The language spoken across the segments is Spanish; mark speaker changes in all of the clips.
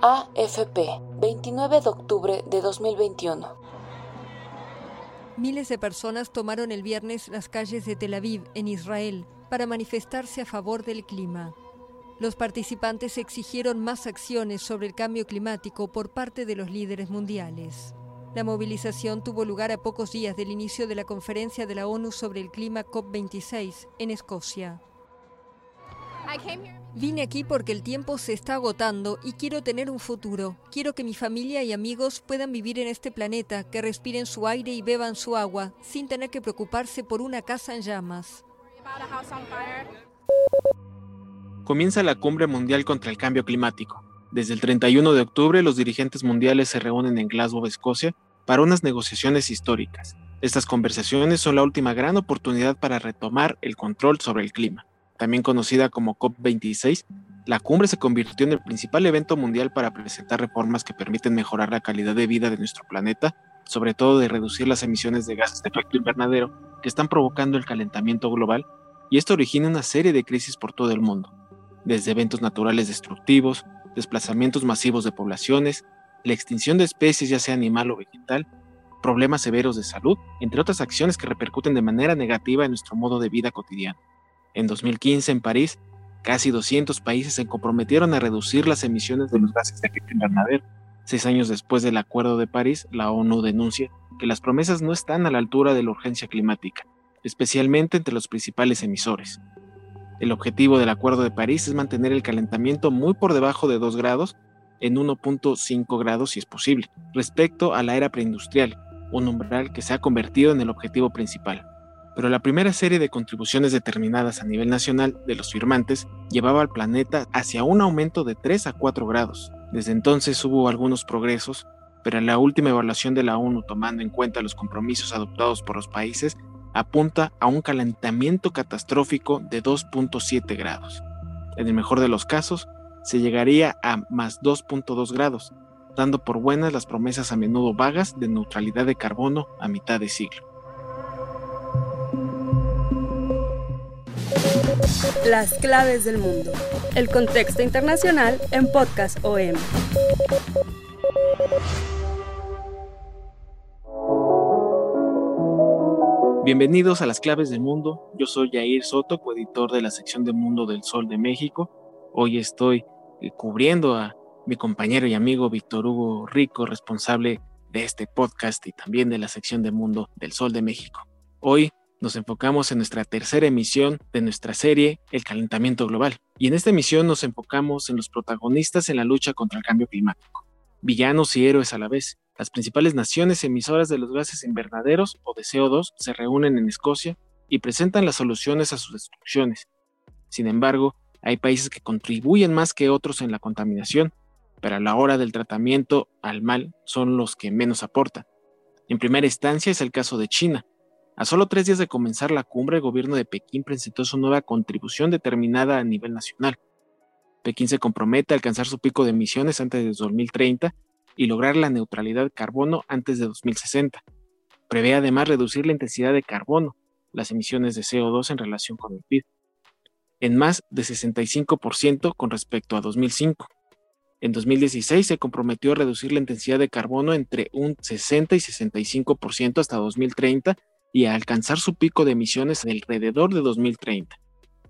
Speaker 1: AFP, 29 de octubre de 2021.
Speaker 2: Miles de personas tomaron el viernes las calles de Tel Aviv, en Israel, para manifestarse a favor del clima. Los participantes exigieron más acciones sobre el cambio climático por parte de los líderes mundiales. La movilización tuvo lugar a pocos días del inicio de la conferencia de la ONU sobre el clima COP26 en Escocia. Vine aquí porque el tiempo se está agotando y quiero tener un futuro. Quiero que mi familia y amigos puedan vivir en este planeta, que respiren su aire y beban su agua, sin tener que preocuparse por una casa en llamas.
Speaker 3: Comienza la Cumbre Mundial contra el Cambio Climático. Desde el 31 de octubre, los dirigentes mundiales se reúnen en Glasgow, Escocia, para unas negociaciones históricas. Estas conversaciones son la última gran oportunidad para retomar el control sobre el clima también conocida como COP26, la cumbre se convirtió en el principal evento mundial para presentar reformas que permiten mejorar la calidad de vida de nuestro planeta, sobre todo de reducir las emisiones de gases de efecto invernadero que están provocando el calentamiento global, y esto origina una serie de crisis por todo el mundo, desde eventos naturales destructivos, desplazamientos masivos de poblaciones, la extinción de especies ya sea animal o vegetal, problemas severos de salud, entre otras acciones que repercuten de manera negativa en nuestro modo de vida cotidiano. En 2015, en París, casi 200 países se comprometieron a reducir las emisiones de los gases de efecto invernadero. Seis años después del Acuerdo de París, la ONU denuncia que las promesas no están a la altura de la urgencia climática, especialmente entre los principales emisores. El objetivo del Acuerdo de París es mantener el calentamiento muy por debajo de 2 grados, en 1.5 grados si es posible, respecto a la era preindustrial, un umbral que se ha convertido en el objetivo principal pero la primera serie de contribuciones determinadas a nivel nacional de los firmantes llevaba al planeta hacia un aumento de 3 a 4 grados. Desde entonces hubo algunos progresos, pero la última evaluación de la ONU tomando en cuenta los compromisos adoptados por los países apunta a un calentamiento catastrófico de 2.7 grados. En el mejor de los casos, se llegaría a más 2.2 grados, dando por buenas las promesas a menudo vagas de neutralidad de carbono a mitad de siglo.
Speaker 1: Las claves del mundo. El contexto internacional en Podcast OM.
Speaker 3: Bienvenidos a las claves del mundo. Yo soy Jair Soto, coeditor de la sección de Mundo del Sol de México. Hoy estoy eh, cubriendo a mi compañero y amigo Víctor Hugo Rico, responsable de este podcast y también de la sección de Mundo del Sol de México. Hoy nos enfocamos en nuestra tercera emisión de nuestra serie El calentamiento global. Y en esta emisión nos enfocamos en los protagonistas en la lucha contra el cambio climático, villanos y héroes a la vez. Las principales naciones emisoras de los gases invernaderos o de CO2 se reúnen en Escocia y presentan las soluciones a sus destrucciones. Sin embargo, hay países que contribuyen más que otros en la contaminación, pero a la hora del tratamiento al mal son los que menos aportan. En primera instancia es el caso de China, a solo tres días de comenzar la cumbre, el gobierno de Pekín presentó su nueva contribución determinada a nivel nacional. Pekín se compromete a alcanzar su pico de emisiones antes de 2030 y lograr la neutralidad de carbono antes de 2060. Prevé además reducir la intensidad de carbono, las emisiones de CO2 en relación con el PIB, en más de 65% con respecto a 2005. En 2016 se comprometió a reducir la intensidad de carbono entre un 60 y 65% hasta 2030 y a alcanzar su pico de emisiones alrededor de 2030.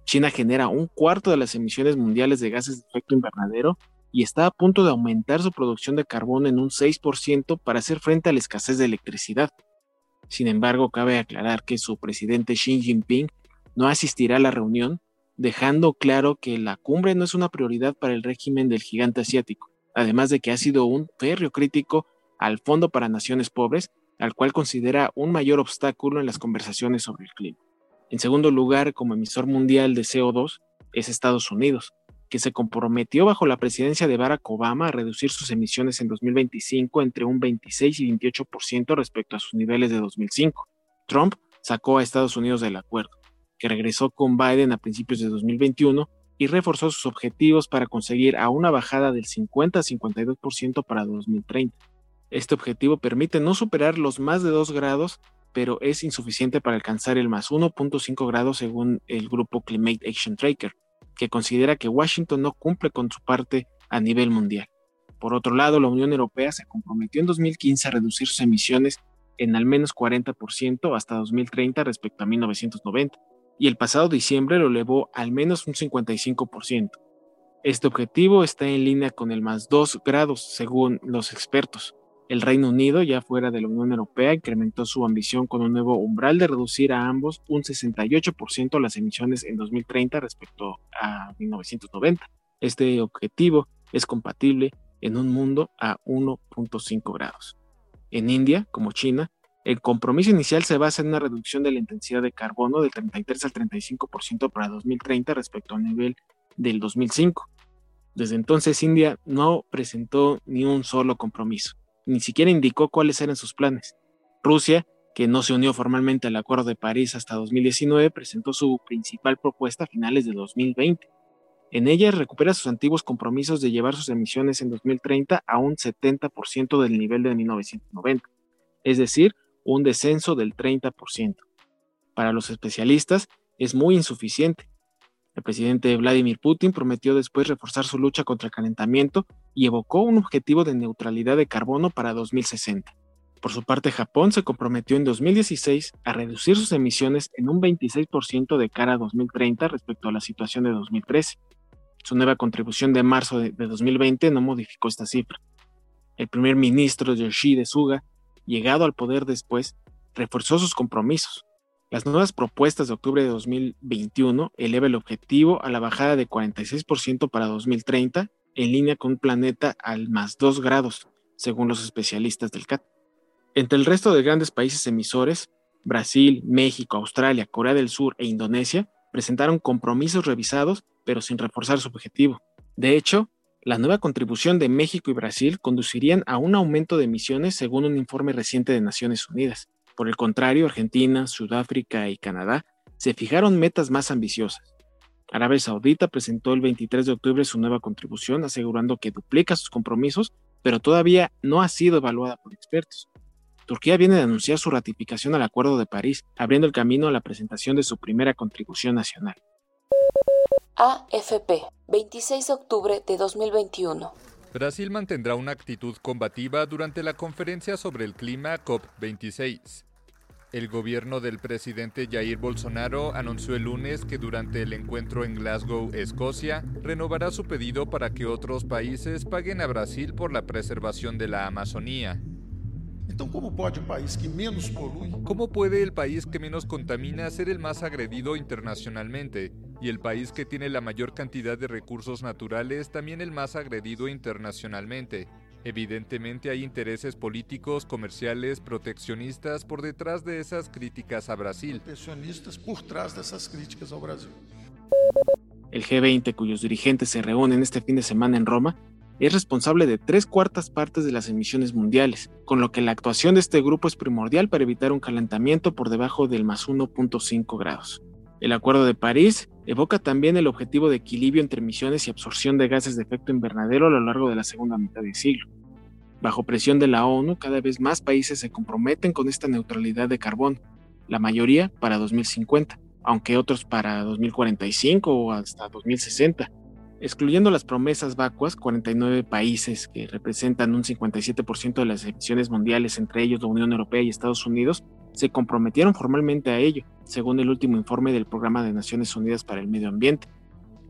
Speaker 3: China genera un cuarto de las emisiones mundiales de gases de efecto invernadero y está a punto de aumentar su producción de carbono en un 6% para hacer frente a la escasez de electricidad. Sin embargo, cabe aclarar que su presidente Xi Jinping no asistirá a la reunión, dejando claro que la cumbre no es una prioridad para el régimen del gigante asiático, además de que ha sido un férreo crítico al Fondo para Naciones Pobres al cual considera un mayor obstáculo en las conversaciones sobre el clima. En segundo lugar, como emisor mundial de CO2, es Estados Unidos, que se comprometió bajo la presidencia de Barack Obama a reducir sus emisiones en 2025 entre un 26 y 28% respecto a sus niveles de 2005. Trump sacó a Estados Unidos del acuerdo, que regresó con Biden a principios de 2021 y reforzó sus objetivos para conseguir a una bajada del 50 a 52% para 2030. Este objetivo permite no superar los más de 2 grados, pero es insuficiente para alcanzar el más 1.5 grados según el grupo Climate Action Tracker que considera que Washington no cumple con su parte a nivel mundial. Por otro lado, la Unión Europea se comprometió en 2015 a reducir sus emisiones en al menos 40% hasta 2030 respecto a 1990, y el pasado diciembre lo elevó al menos un 55%. Este objetivo está en línea con el más 2 grados, según los expertos, el Reino Unido, ya fuera de la Unión Europea, incrementó su ambición con un nuevo umbral de reducir a ambos un 68% las emisiones en 2030 respecto a 1990. Este objetivo es compatible en un mundo a 1.5 grados. En India, como China, el compromiso inicial se basa en una reducción de la intensidad de carbono del 33 al 35% para 2030 respecto al nivel del 2005. Desde entonces, India no presentó ni un solo compromiso ni siquiera indicó cuáles eran sus planes. Rusia, que no se unió formalmente al Acuerdo de París hasta 2019, presentó su principal propuesta a finales de 2020. En ella recupera sus antiguos compromisos de llevar sus emisiones en 2030 a un 70% del nivel de 1990, es decir, un descenso del 30%. Para los especialistas, es muy insuficiente, el presidente Vladimir Putin prometió después reforzar su lucha contra el calentamiento y evocó un objetivo de neutralidad de carbono para 2060. Por su parte, Japón se comprometió en 2016 a reducir sus emisiones en un 26% de cara a 2030 respecto a la situación de 2013. Su nueva contribución de marzo de, 2020 no modificó esta cifra. El primer ministro Yoshide Suga, llegado al poder después, reforzó sus compromisos, las nuevas propuestas de octubre de 2021 eleva el objetivo a la bajada de 46% para 2030, en línea con un planeta al más 2 grados, según los especialistas del CAT. Entre el resto de grandes países emisores, Brasil, México, Australia, Corea del Sur e Indonesia presentaron compromisos revisados, pero sin reforzar su objetivo. De hecho, la nueva contribución de México y Brasil conducirían a un aumento de emisiones según un informe reciente de Naciones Unidas. Por el contrario, Argentina, Sudáfrica y Canadá se fijaron metas más ambiciosas. Arabia Saudita presentó el 23 de octubre su nueva contribución, asegurando que duplica sus compromisos, pero todavía no ha sido evaluada por expertos. Turquía viene de anunciar su ratificación al Acuerdo de París, abriendo el camino a la presentación de su primera contribución nacional.
Speaker 4: AFP, 26 de octubre de 2021.
Speaker 5: Brasil mantendrá una actitud combativa durante la conferencia sobre el clima COP26. El gobierno del presidente Jair Bolsonaro anunció el lunes que durante el encuentro en Glasgow, Escocia, renovará su pedido para que otros países paguen a Brasil por la preservación de la Amazonía.
Speaker 6: ¿cómo puede país que menos
Speaker 5: ¿Cómo puede el país que menos contamina ser el más agredido internacionalmente y el país que tiene la mayor cantidad de recursos naturales también el más agredido internacionalmente? Evidentemente hay intereses políticos, comerciales, proteccionistas por detrás de esas críticas a Brasil.
Speaker 6: Proteccionistas por detrás de esas críticas a Brasil.
Speaker 3: El G20, cuyos dirigentes se reúnen este fin de semana en Roma, es responsable de tres cuartas partes de las emisiones mundiales, con lo que la actuación de este grupo es primordial para evitar un calentamiento por debajo del más 1.5 grados. El Acuerdo de París evoca también el objetivo de equilibrio entre emisiones y absorción de gases de efecto invernadero a lo largo de la segunda mitad del siglo. Bajo presión de la ONU, cada vez más países se comprometen con esta neutralidad de carbono, la mayoría para 2050, aunque otros para 2045 o hasta 2060 Excluyendo las promesas vacuas, 49 países que representan un 57% de las emisiones mundiales, entre ellos la Unión Europea y Estados Unidos, se comprometieron formalmente a ello, según el último informe del Programa de Naciones Unidas para el Medio Ambiente.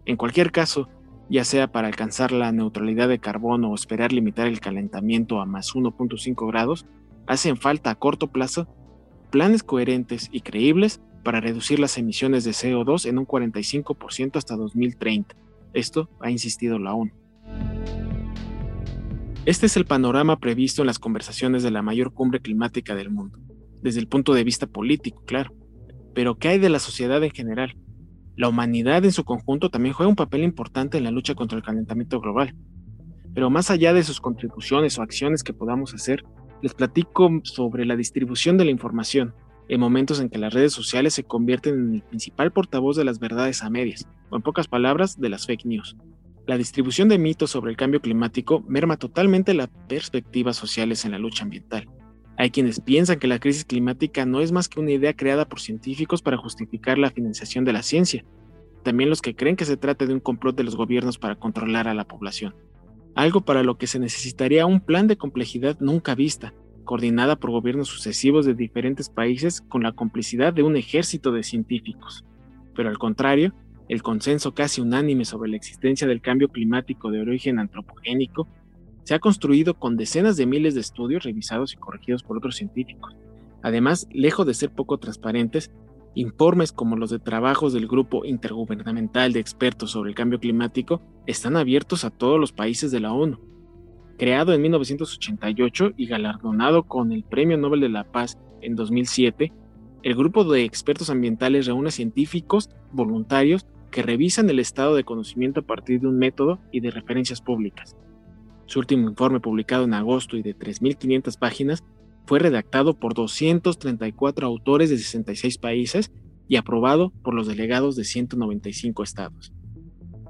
Speaker 3: En cualquier caso, ya sea para alcanzar la neutralidad de carbono o esperar limitar el calentamiento a más 1.5 grados, hacen falta a corto plazo planes coherentes y creíbles para reducir las emisiones de CO2 en un 45% hasta 2030 esto ha insistido la ONU. Este es el panorama previsto en las conversaciones de la mayor cumbre climática del mundo, desde el punto de vista político, claro. Pero ¿qué hay de la sociedad en general? La humanidad en su conjunto también juega un papel importante en la lucha contra el calentamiento global. Pero más allá de sus contribuciones o acciones que podamos hacer, les platico sobre la distribución de la información, en momentos en que las redes sociales se convierten en el principal portavoz de las verdades a medias, o en pocas palabras, de las fake news. La distribución de mitos sobre el cambio climático merma totalmente las perspectivas sociales en la lucha ambiental. Hay quienes piensan que la crisis climática no es más que una idea creada por científicos para justificar la financiación de la ciencia. También los que creen que se trata de un complot de los gobiernos para controlar a la población. Algo para lo que se necesitaría un plan de complejidad nunca vista, coordinada por gobiernos sucesivos de diferentes países con la complicidad de un ejército de científicos. Pero al contrario, el consenso casi unánime sobre la existencia del cambio climático de origen antropogénico se ha construido con decenas de miles de estudios revisados y corregidos por otros científicos. Además, lejos de ser poco transparentes, informes como los de trabajos del Grupo Intergubernamental de Expertos sobre el Cambio Climático están abiertos a todos los países de la ONU. Creado en 1988 y galardonado con el Premio Nobel de la Paz en 2007, el grupo de expertos ambientales reúne científicos voluntarios que revisan el estado de conocimiento a partir de un método y de referencias públicas. Su último informe, publicado en agosto y de 3.500 páginas, fue redactado por 234 autores de 66 países y aprobado por los delegados de 195 estados.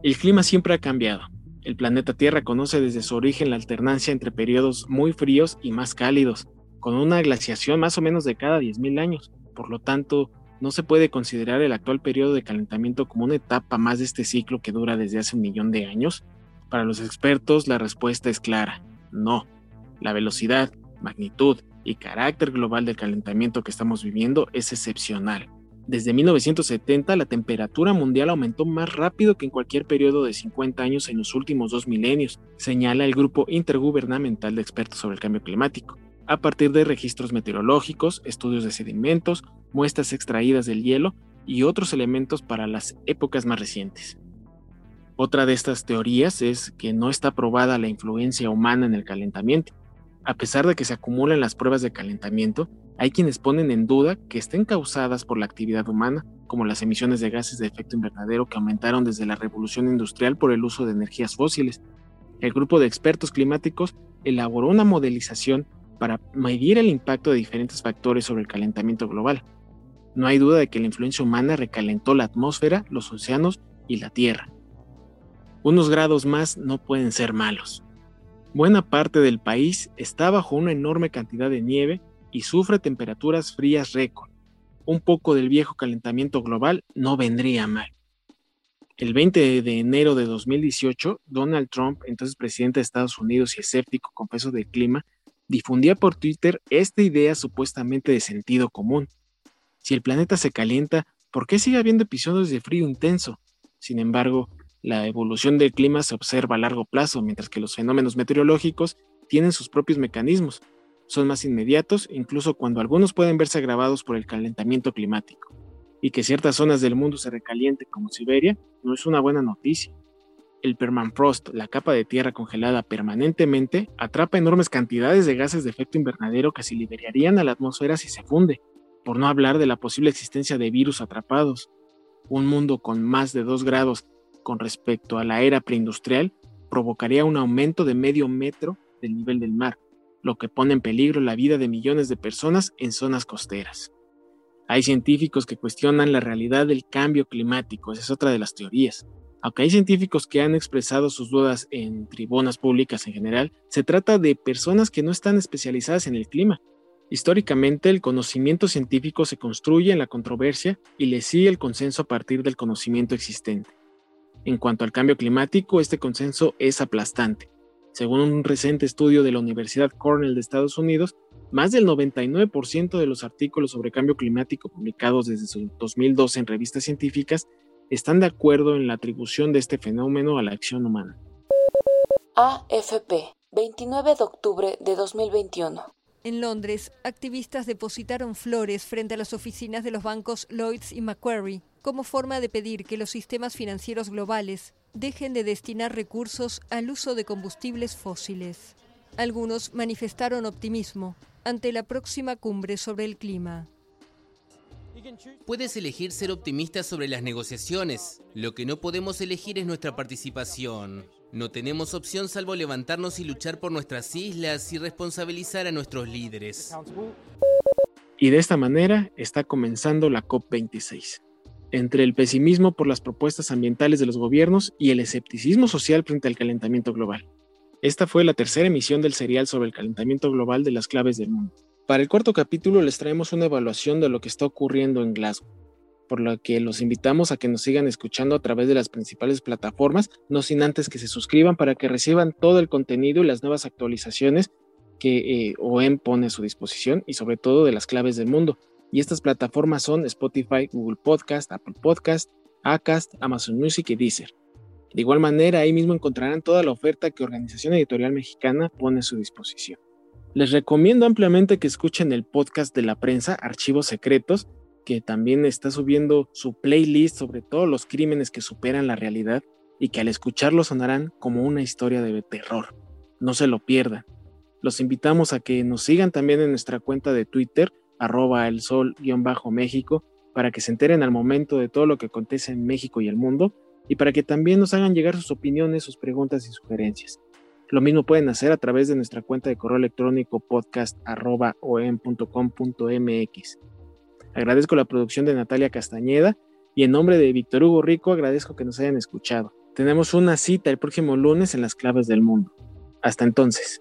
Speaker 3: El clima siempre ha cambiado. El planeta Tierra conoce desde su origen la alternancia entre periodos muy fríos y más cálidos, con una glaciación más o menos de cada 10.000 años. Por lo tanto, no se puede considerar el actual periodo de calentamiento como una etapa más de este ciclo que dura desde hace un millón de años, para los expertos la respuesta es clara, no. La velocidad, magnitud y carácter global del calentamiento que estamos viviendo es excepcional. Desde 1970 la temperatura mundial aumentó más rápido que en cualquier periodo de 50 años en los últimos dos milenios, señala el Grupo Intergubernamental de Expertos sobre el Cambio Climático, a partir de registros meteorológicos, estudios de sedimentos, muestras extraídas del hielo y otros elementos para las épocas más recientes. Otra de estas teorías es que no está probada la influencia humana en el calentamiento. A pesar de que se acumulan las pruebas de calentamiento, hay quienes ponen en duda que estén causadas por la actividad humana, como las emisiones de gases de efecto invernadero que aumentaron desde la revolución industrial por el uso de energías fósiles. El grupo de expertos climáticos elaboró una modelización para medir el impacto de diferentes factores sobre el calentamiento global. No hay duda de que la influencia humana recalentó la atmósfera, los océanos y la Tierra unos grados más no pueden ser malos. Buena parte del país está bajo una enorme cantidad de nieve y sufre temperaturas frías récord. Un poco del viejo calentamiento global no vendría mal. El 20 de enero de 2018, Donald Trump, entonces presidente de Estados Unidos y escéptico con peso del clima, difundía por Twitter esta idea supuestamente de sentido común. Si el planeta se calienta, ¿por qué sigue habiendo episodios de frío intenso? Sin embargo, la evolución del clima se observa a largo plazo, mientras que los fenómenos meteorológicos tienen sus propios mecanismos. Son más inmediatos, incluso cuando algunos pueden verse agravados por el calentamiento climático. Y que ciertas zonas del mundo se recalienten como Siberia no es una buena noticia. El permafrost, la capa de tierra congelada permanentemente, atrapa enormes cantidades de gases de efecto invernadero que se liberarían a la atmósfera si se funde, por no hablar de la posible existencia de virus atrapados. Un mundo con más de 2 grados con respecto a la era preindustrial provocaría un aumento de medio metro del nivel del mar, lo que pone en peligro la vida de millones de personas en zonas costeras. Hay científicos que cuestionan la realidad del cambio climático, esa es otra de las teorías. Aunque hay científicos que han expresado sus dudas en tribunas públicas en general, se trata de personas que no están especializadas en el clima. Históricamente, el conocimiento científico se construye en la controversia y le sigue el consenso a partir del conocimiento existente. En cuanto al cambio climático, este consenso es aplastante. Según un reciente estudio de la Universidad Cornell de Estados Unidos, más del 99% de los artículos sobre cambio climático publicados desde 2012 en revistas científicas están de acuerdo en la atribución de este fenómeno a la acción humana.
Speaker 4: AFP, 29 de octubre de 2021.
Speaker 2: En Londres, activistas depositaron flores frente a las oficinas de los bancos Lloyds y Macquarie como forma de pedir que los sistemas financieros globales dejen de destinar recursos al uso de combustibles fósiles. Algunos manifestaron optimismo ante la próxima cumbre sobre el clima.
Speaker 7: Puedes elegir ser optimista sobre las negociaciones. Lo que no podemos elegir es nuestra participación. No tenemos opción salvo levantarnos y luchar por nuestras islas y responsabilizar a nuestros líderes.
Speaker 3: Y de esta manera está comenzando la COP26. Entre el pesimismo por las propuestas ambientales de los gobiernos y el escepticismo social frente al calentamiento global. Esta fue la tercera emisión del serial sobre el calentamiento global de las claves del mundo. Para el cuarto capítulo les traemos una evaluación de lo que está ocurriendo en Glasgow, por lo que los invitamos a que nos sigan escuchando a través de las principales plataformas, no sin antes que se suscriban para que reciban todo el contenido y las nuevas actualizaciones que eh, OEM pone a su disposición y sobre todo de las claves del mundo. Y estas plataformas son Spotify, Google Podcast, Apple Podcast, Acast, Amazon Music y Deezer. De igual manera, ahí mismo encontrarán toda la oferta que Organización Editorial Mexicana pone a su disposición. Les recomiendo ampliamente que escuchen el podcast de la prensa, Archivos Secretos, que también está subiendo su playlist sobre todos los crímenes que superan la realidad y que al escucharlo sonarán como una historia de terror. No se lo pierdan. Los invitamos a que nos sigan también en nuestra cuenta de Twitter, arroba el sol-méxico, para que se enteren al momento de todo lo que acontece en México y el mundo y para que también nos hagan llegar sus opiniones, sus preguntas y sugerencias. Lo mismo pueden hacer a través de nuestra cuenta de correo electrónico podcast.om.com.mx. Agradezco la producción de Natalia Castañeda y en nombre de Víctor Hugo Rico agradezco que nos hayan escuchado. Tenemos una cita el próximo lunes en las claves del mundo. Hasta entonces.